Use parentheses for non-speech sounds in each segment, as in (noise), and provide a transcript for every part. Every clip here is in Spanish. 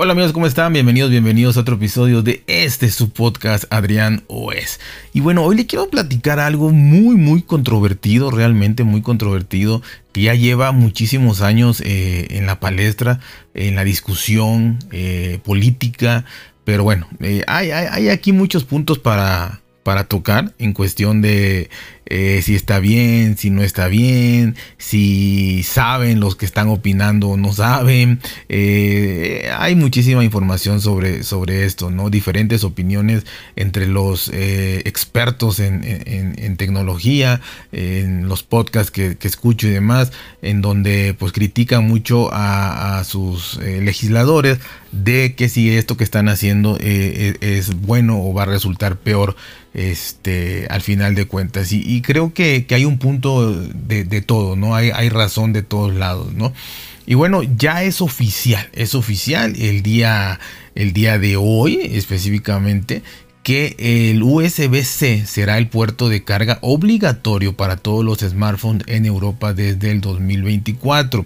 Hola amigos, ¿cómo están? Bienvenidos, bienvenidos a otro episodio de este su podcast Adrián OS. Y bueno, hoy le quiero platicar algo muy, muy controvertido, realmente muy controvertido, que ya lleva muchísimos años eh, en la palestra, en la discusión eh, política. Pero bueno, eh, hay, hay aquí muchos puntos para, para tocar en cuestión de eh, si está bien, si no está bien, si saben los que están opinando o no saben. Eh, hay muchísima información sobre, sobre esto, ¿no? Diferentes opiniones entre los eh, expertos en, tecnología, en los podcasts que, escucho y demás, en donde pues critican mucho a, sus legisladores de que si esto que están haciendo es bueno o va a resultar peor este, al final de cuentas. Y, creo que, hay un punto de, todo, ¿no? Hay, hay, razón de todos lados, ¿no? Y bueno, ya es oficial, es oficial el día, el día de hoy específicamente que el USB-C será el puerto de carga obligatorio para todos los smartphones en Europa desde el 2024.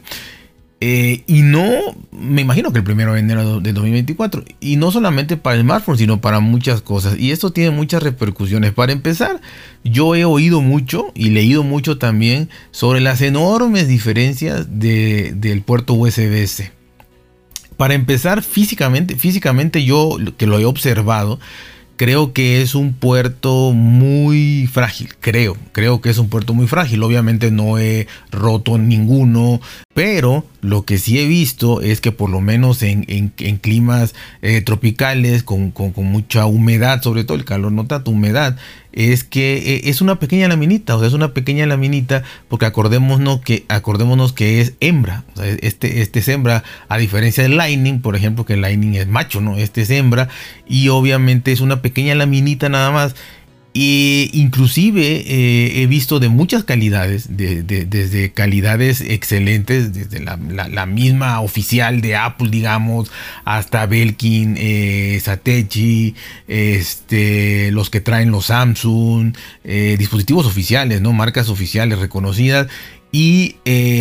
Eh, y no, me imagino que el primero de enero de 2024. Y no solamente para el smartphone, sino para muchas cosas. Y esto tiene muchas repercusiones. Para empezar, yo he oído mucho y leído mucho también sobre las enormes diferencias del puerto USB-C. Para empezar, físicamente, físicamente yo que lo he observado, creo que es un puerto muy frágil, creo, creo que es un puerto muy frágil, obviamente no he roto ninguno, pero lo que sí he visto es que por lo menos en, climas eh, tropicales, con, mucha humedad, sobre todo el calor, no humedad, es que eh, es una pequeña laminita, o sea, es una pequeña laminita, porque acordémonos que, acordémonos que es hembra, este, este es hembra, a diferencia del Lightning, por ejemplo, que el Lightning es macho, ¿no? Este es hembra, y obviamente es una pequeña laminita nada más. E inclusive eh, he visto de muchas calidades, desde calidades excelentes, desde la, misma oficial de Apple, digamos, hasta Belkin, eh, Satechi, este, los que traen los Samsung, eh, dispositivos oficiales, ¿no? Marcas oficiales reconocidas. Y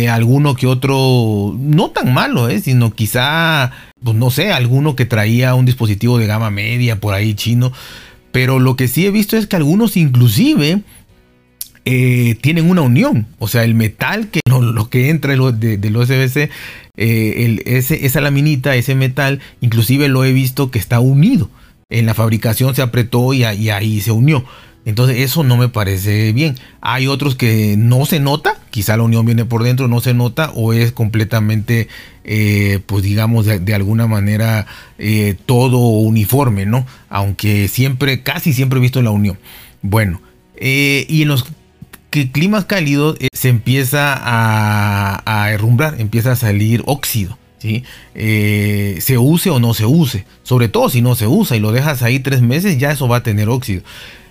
alguno que otro, no tan malo, sino quizá, pues no sé, alguno que traía un dispositivo de gama media por ahí chino pero lo que sí he visto es que algunos inclusive eh, tienen una unión. O sea, el metal que lo que entra de, del USB-C, eh, esa laminita, ese metal, inclusive lo he visto que está unido. En la fabricación se apretó y ahí se unió. Entonces eso no me parece bien. Hay otros que no se nota, quizá la unión viene por dentro, no se nota o es completamente, eh, pues digamos, de, alguna manera eh, todo uniforme, ¿no? Aunque siempre, casi siempre he visto la unión. Bueno, eh, y en los climas cálidos se empieza a, a herrumbrar, empieza a salir óxido. ¿Sí? se use o no se use, sobre todo si no se usa y lo dejas ahí tres meses, ya eso va a tener óxido.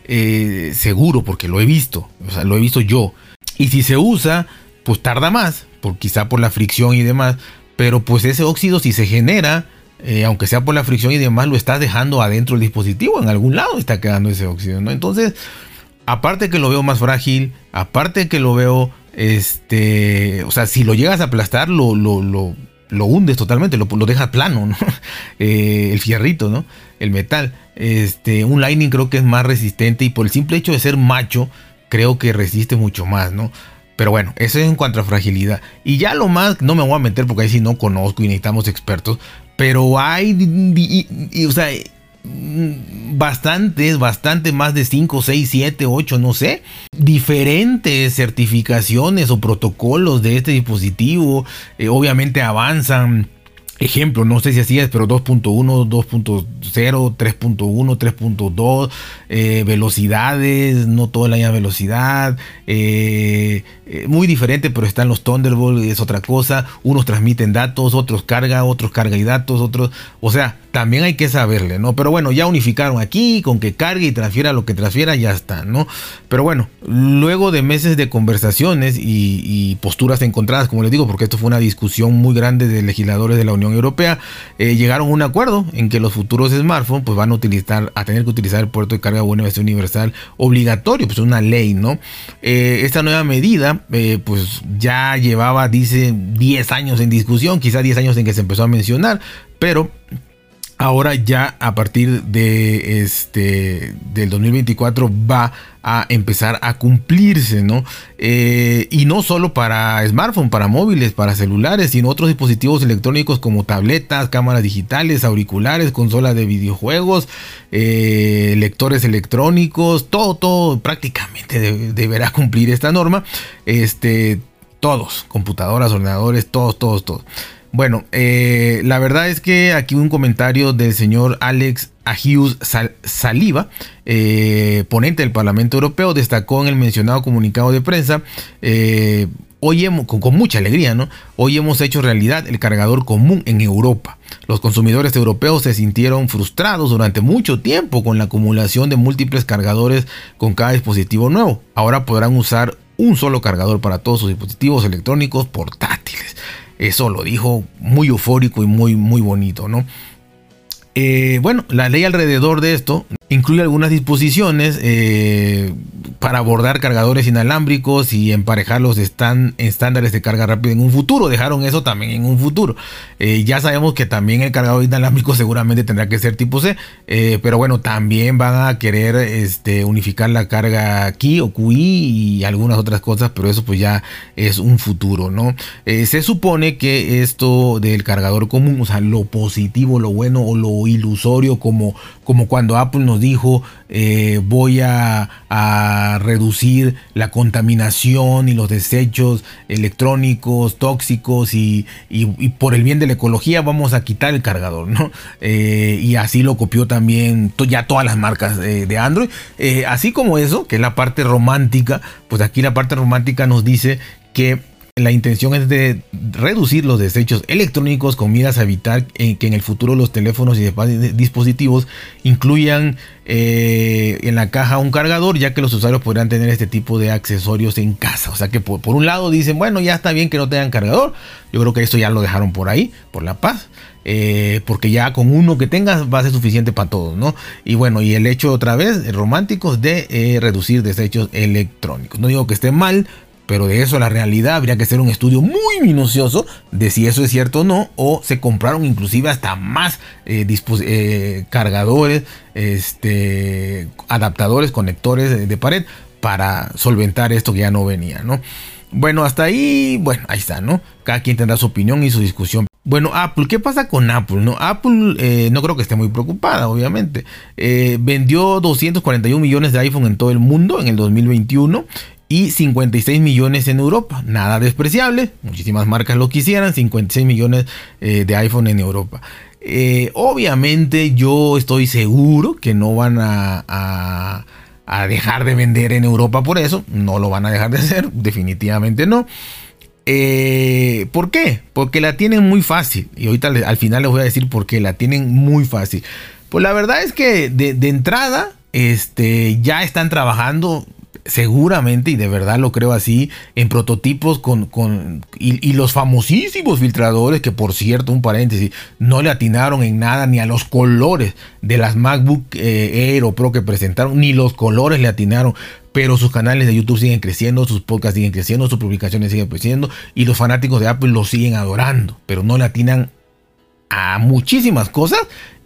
Eh, seguro, porque lo he visto, o sea, lo he visto yo. Y si se usa, pues tarda más, por, quizá por la fricción y demás, pero pues ese óxido si se genera, eh, aunque sea por la fricción y demás, lo estás dejando adentro del dispositivo, en algún lado está quedando ese óxido, ¿no? Entonces, aparte que lo veo más frágil, aparte que lo veo, este, o sea, si lo llegas a aplastar, lo, lo, lo, hundes totalmente, lo, lo dejas plano, ¿no? (laughs) Eh, el fierrito, ¿no? El metal. Este, un Lightning creo que es más resistente y por el simple hecho de ser macho, creo que resiste mucho más, ¿no? Pero bueno, eso es en cuanto a fragilidad. Y ya lo más, no me voy a meter porque ahí sí no conozco y necesitamos expertos. Pero hay, o sea, bastantes, bastante más de 5, 6, 7, 8, no sé, diferentes certificaciones o protocolos de este dispositivo. Eh, obviamente avanzan ejemplo, no sé si así es, pero 2.1, 2.0, 3.1, 3.2, velocidades, no toda la misma velocidad, eh, eh, muy diferente, pero están los Thunderbolt, es otra cosa, unos transmiten datos, otros carga, otros carga y datos, otros, o sea, también hay que saberle, ¿no? Pero bueno, ya unificaron aquí, con que cargue y transfiera lo que transfiera, ya está, ¿no? Pero bueno, luego de meses de conversaciones y, posturas encontradas, como les digo, porque esto fue una discusión muy grande de legisladores de la Unión Europea, eh, llegaron a un acuerdo en que los futuros smartphones pues van a utilizar, a tener que utilizar el puerto de carga universal obligatorio, pues una ley, ¿no? Eh, esta nueva medida, eh, pues ya llevaba, dice, 10 años en discusión, quizá 10 años en que se empezó a mencionar, pero ahora ya a partir de este del 2024 va a empezar a cumplirse, ¿no? Eh, y no solo para smartphone, para móviles, para celulares, sino otros dispositivos electrónicos como tabletas, cámaras digitales, auriculares, consolas de videojuegos, eh, lectores electrónicos, todo, todo prácticamente deberá cumplir esta norma. Este, todos, computadoras, ordenadores, todos, todos, todos. Bueno, eh, la verdad es que aquí un comentario del señor Alex Agius Saliva, eh, ponente del Parlamento Europeo, destacó en el mencionado comunicado de prensa. Eh, hoy hemos, con, con, mucha alegría, ¿no? Hoy hemos hecho realidad el cargador común en Europa. Los consumidores europeos se sintieron frustrados durante mucho tiempo con la acumulación de múltiples cargadores con cada dispositivo nuevo. Ahora podrán usar un solo cargador para todos sus dispositivos electrónicos portátiles. Eso lo dijo muy eufórico y muy, muy bonito, ¿no? Eh, bueno, la ley alrededor de esto incluye algunas disposiciones eh, para abordar cargadores inalámbricos y emparejar los estándares de carga rápida en un futuro. Dejaron eso también en un futuro. Eh, ya sabemos que también el cargador inalámbrico seguramente tendrá que ser tipo C, eh, pero bueno, también van a querer este, unificar la carga QI o QI y algunas otras cosas, pero eso pues ya es un futuro, ¿no? Se supone que esto del cargador común, o sea, lo positivo, lo bueno o lo ilusorio, como, como cuando Apple nos dijo, voy a reducir la contaminación y los desechos electrónicos, tóxicos y, por el bien de la ecología vamos a quitar el cargador, ¿no? Eh, y así lo copió también ya todas las marcas eh, de Android. Eh, así como eso, que es la parte romántica, pues aquí la parte romántica nos dice que la intención es de reducir los desechos electrónicos con miras a evitar que en el futuro los teléfonos y dispositivos incluyan eh, en la caja un cargador, ya que los usuarios podrán tener este tipo de accesorios en casa. O sea que por, un lado dicen, bueno, ya está bien que no tengan cargador. Yo creo que esto ya lo dejaron por ahí, por la paz. Eh, porque ya con uno que tengas va a ser suficiente para todos, ¿no? Y bueno, y el hecho otra vez, románticos, de eh, reducir desechos electrónicos. No digo que esté mal, pero de eso la realidad habría que hacer un estudio muy minucioso de si eso es cierto o no, o se compraron inclusive hasta más eh, eh, cargadores, este, adaptadores, conectores de, pared para solventar esto que ya no venía, ¿no? Bueno, hasta ahí, bueno, ahí está, ¿no? Cada quien tendrá su opinión y su discusión. Bueno, Apple, ¿qué pasa con Apple? No, Apple eh, no creo que esté muy preocupada, obviamente. vendió 241 millones de iPhone en todo el mundo en el 2021 y 56 millones en Europa. Nada despreciable, muchísimas marcas lo quisieran, 56 millones eh, de iPhone en Europa. Eh, obviamente yo estoy seguro que no van a, a, dejar de vender en Europa por eso, no lo van a dejar de hacer, (laughs) definitivamente no. Eh, ¿Por qué? Porque la tienen muy fácil. Y ahorita al final les voy a decir por qué la tienen muy fácil. Pues la verdad es que de, de entrada este, ya están trabajando seguramente, y de verdad lo creo así, en prototipos con, con y, los famosísimos filtradores, que por cierto, un paréntesis, no le atinaron en nada ni a los colores de las MacBook eh, Air o Pro que presentaron, ni los colores le atinaron. Pero sus canales de YouTube siguen creciendo, sus podcasts siguen creciendo, sus publicaciones siguen creciendo y los fanáticos de Apple lo siguen adorando, pero no le atinan a muchísimas cosas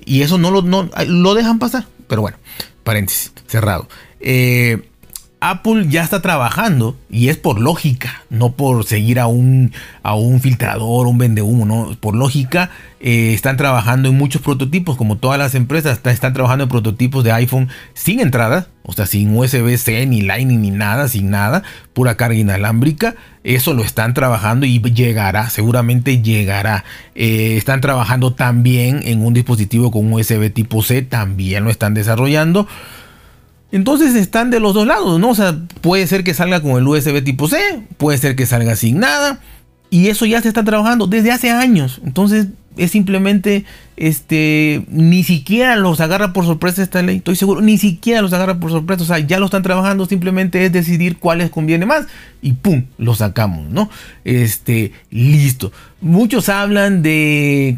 y eso no lo, no, lo dejan pasar. Pero bueno, paréntesis, cerrado. Eh, Apple ya está trabajando y es por lógica, no por seguir a un, a un filtrador, un vendehumo, no, por lógica eh, están trabajando en muchos prototipos, como todas las empresas están trabajando en prototipos de iPhone sin entrada, o sea, sin USB-C, ni Lightning, ni nada, sin nada, pura carga inalámbrica. Eso lo están trabajando y llegará, seguramente llegará. Eh, están trabajando también en un dispositivo con USB tipo C, también lo están desarrollando. Entonces están de los dos lados, ¿no? O sea, puede ser que salga con el USB tipo C, puede ser que salga sin nada. Y eso ya se está trabajando desde hace años. Entonces es simplemente, este, ni siquiera los agarra por sorpresa esta ley. Estoy seguro, ni siquiera los agarra por sorpresa. O sea, ya lo están trabajando. Simplemente es decidir cuáles conviene más. Y pum, lo sacamos, ¿no? Este, listo. Muchos hablan de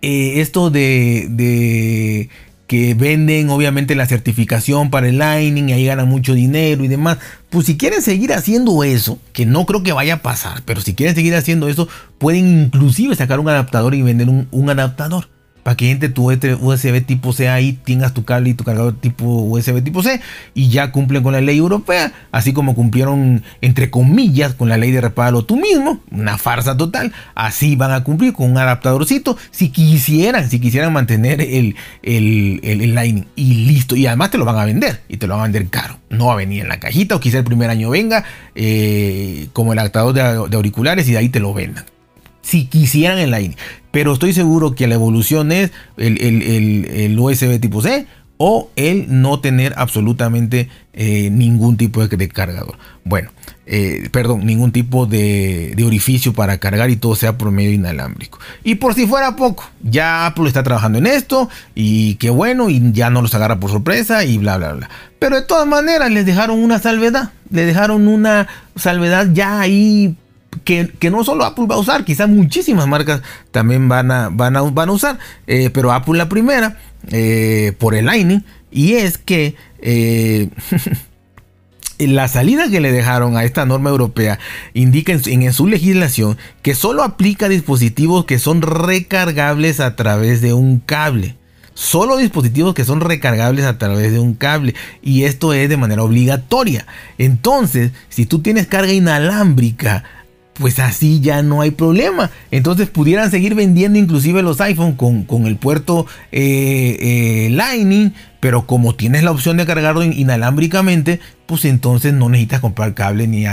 eh, esto de, de que venden obviamente la certificación para el Lightning y ahí ganan mucho dinero y demás. Pues si quieren seguir haciendo eso, que no creo que vaya a pasar, pero si quieren seguir haciendo eso, pueden inclusive sacar un adaptador y vender un, adaptador. Para que entre tu USB tipo C ahí, tengas tu cable y tu cargador tipo USB tipo C y ya cumplen con la ley europea, así como cumplieron entre comillas con la ley de repáralo tú mismo, una farsa total, así van a cumplir con un adaptadorcito si quisieran, si quisieran mantener el, el, el, Lightning y listo, y además te lo van a vender y te lo van a vender caro, no va a venir en la cajita o quizá el primer año venga eh, como el adaptador de, de auriculares y de ahí te lo vendan si quisieran el Lightning. Pero estoy seguro que la evolución es el, USB tipo C o el no tener absolutamente eh, ningún tipo de, cargador. Bueno, eh, perdón, ningún tipo de, orificio para cargar y todo sea por medio inalámbrico. Y por si fuera poco, ya Apple está trabajando en esto y qué bueno, y ya no los agarra por sorpresa y bla, bla, bla. Pero de todas maneras les dejaron una salvedad, le dejaron una salvedad ya ahí que, no solo Apple va a usar, quizás muchísimas marcas también van a, van a, van a usar, eh, pero Apple la primera eh, por el Lightning y es que eh, (laughs) la salida que le dejaron a esta norma europea indica en, en, su legislación que solo aplica dispositivos que son recargables a través de un cable. Solo dispositivos que son recargables a través de un cable. Y esto es de manera obligatoria. Entonces, si tú tienes carga inalámbrica pues así ya no hay problema. Entonces pudieran seguir vendiendo inclusive los iPhone con, el puerto eh, eh, Lightning, pero como tienes la opción de cargarlo inalámbricamente, pues entonces no necesitas comprar cable ni,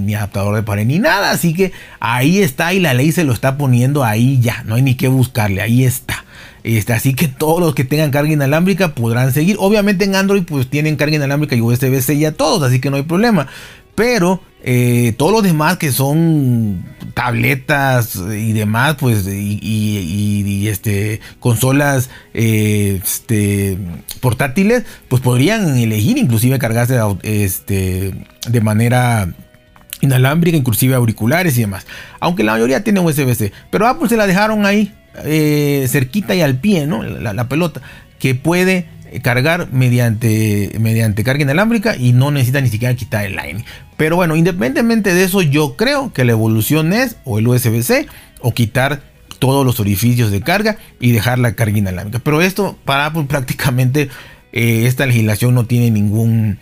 ni, adaptador de pared ni nada. Así que ahí está y la ley se lo está poniendo ahí ya, no hay ni que buscarle, ahí está. Este, así que todos los que tengan carga inalámbrica podrán seguir. Obviamente en Android pues tienen carga inalámbrica y USB-C ya todos, así que no hay problema. Pero eh, todos los demás que son tabletas y demás, pues, y, este, consolas eh, este, portátiles, pues podrían elegir inclusive cargarse este, de manera inalámbrica, inclusive auriculares y demás. Aunque la mayoría tiene USB-C. Pero Apple se la dejaron ahí, eh, cerquita y al pie, ¿no? La, la pelota, que puede cargar mediante, mediante carga inalámbrica y no necesita ni siquiera quitar el Lightning. Pero bueno, independientemente de eso, yo creo que la evolución es o el USB-C o quitar todos los orificios de carga y dejar la carga inalámbrica. Pero esto para prácticamente eh, esta legislación no tiene ningún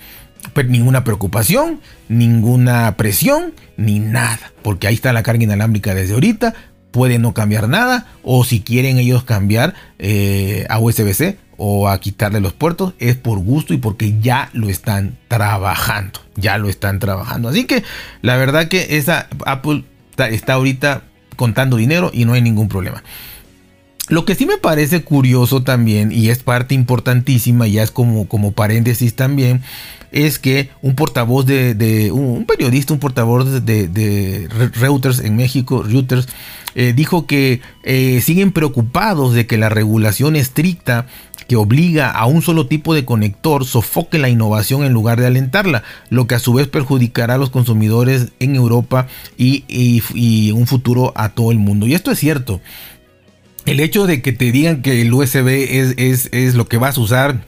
ninguna preocupación, ninguna presión, ni nada. Porque ahí está la carga inalámbrica desde ahorita. Puede no cambiar nada. O si quieren ellos cambiar eh, a USB-C, o a quitarle los puertos es por gusto y porque ya lo están trabajando. Ya lo están trabajando. Así que la verdad que esa Apple está ahorita contando dinero y no hay ningún problema. Lo que sí me parece curioso también, y es parte importantísima, ya es como, como paréntesis también, es que un portavoz de, un periodista, un portavoz de, Reuters en México, Reuters, eh, dijo que eh, siguen preocupados de que la regulación estricta que obliga a un solo tipo de conector sofoque la innovación en lugar de alentarla, lo que a su vez perjudicará a los consumidores en Europa y, un futuro a todo el mundo. Y esto es cierto. El hecho de que te digan que el USB es, es lo que vas a usar,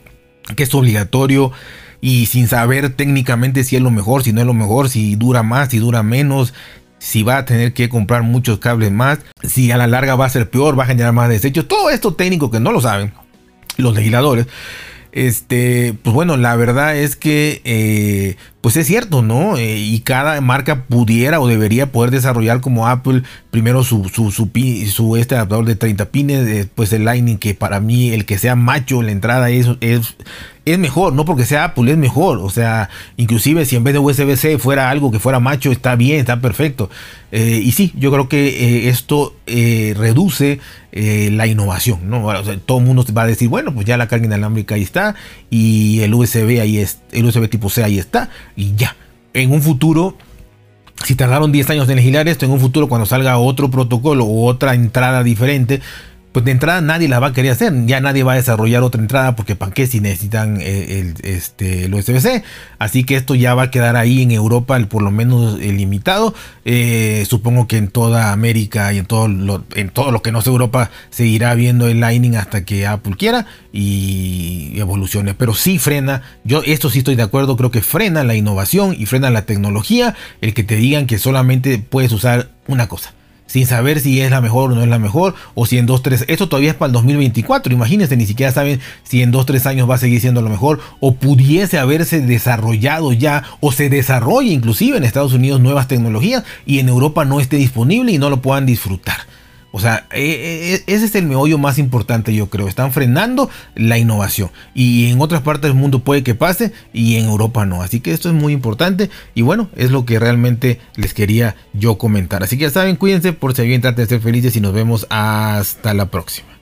que es obligatorio, y sin saber técnicamente si es lo mejor, si no es lo mejor, si dura más, si dura menos, si va a tener que comprar muchos cables más, si a la larga va a ser peor, va a generar más desechos, todo esto técnico que no lo saben los legisladores. Este, pues bueno, la verdad es que, eh, pues es cierto, ¿no? Eh, y cada marca pudiera o debería poder desarrollar como Apple primero su, su, su, este adaptador de 30 pines, después el Lightning, que para mí el que sea macho la entrada es, es mejor, no porque sea Apple, es mejor. O sea, inclusive si en vez de USB-C fuera algo que fuera macho, está bien, está perfecto. Eh, y sí, yo creo que eh, esto reduce la innovación, ¿no? todo el mundo va a decir, bueno, pues ya la carga inalámbrica ahí está y el USB ahí es, el USB tipo C ahí está y ya. En un futuro si tardaron 10 años en legislar esto, en un futuro cuando salga otro protocolo o otra entrada diferente, pues de entrada nadie la va a querer hacer. Ya nadie va a desarrollar otra entrada porque para qué si necesitan eh, el, este, USB-C. Así que esto ya va a quedar ahí en Europa, por lo menos eh, limitado. Eh, supongo que en toda América y en todo, lo, en todo lo que no es Europa seguirá viendo el Lightning hasta que Apple quiera y evolucione. Pero sí frena, yo esto sí estoy de acuerdo, creo que frena la innovación y frena la tecnología el que te digan que solamente puedes usar una cosa sin saber si es la mejor o no es la mejor, o si en 2, 3, esto todavía es para el 2024, imagínense, ni siquiera saben si en 2, 3 años va a seguir siendo lo mejor, o pudiese haberse desarrollado ya, o se desarrolle inclusive en Estados Unidos nuevas tecnologías y en Europa no esté disponible y no lo puedan disfrutar. O sea, e, e, e, ese es el meollo más importante, yo creo. Están frenando la innovación. Y en otras partes del mundo puede que pase y en Europa no. Así que esto es muy importante. Y bueno, es lo que realmente les quería yo comentar. Así que ya saben, cuídense por si bien traten de ser felices y nos vemos hasta la próxima.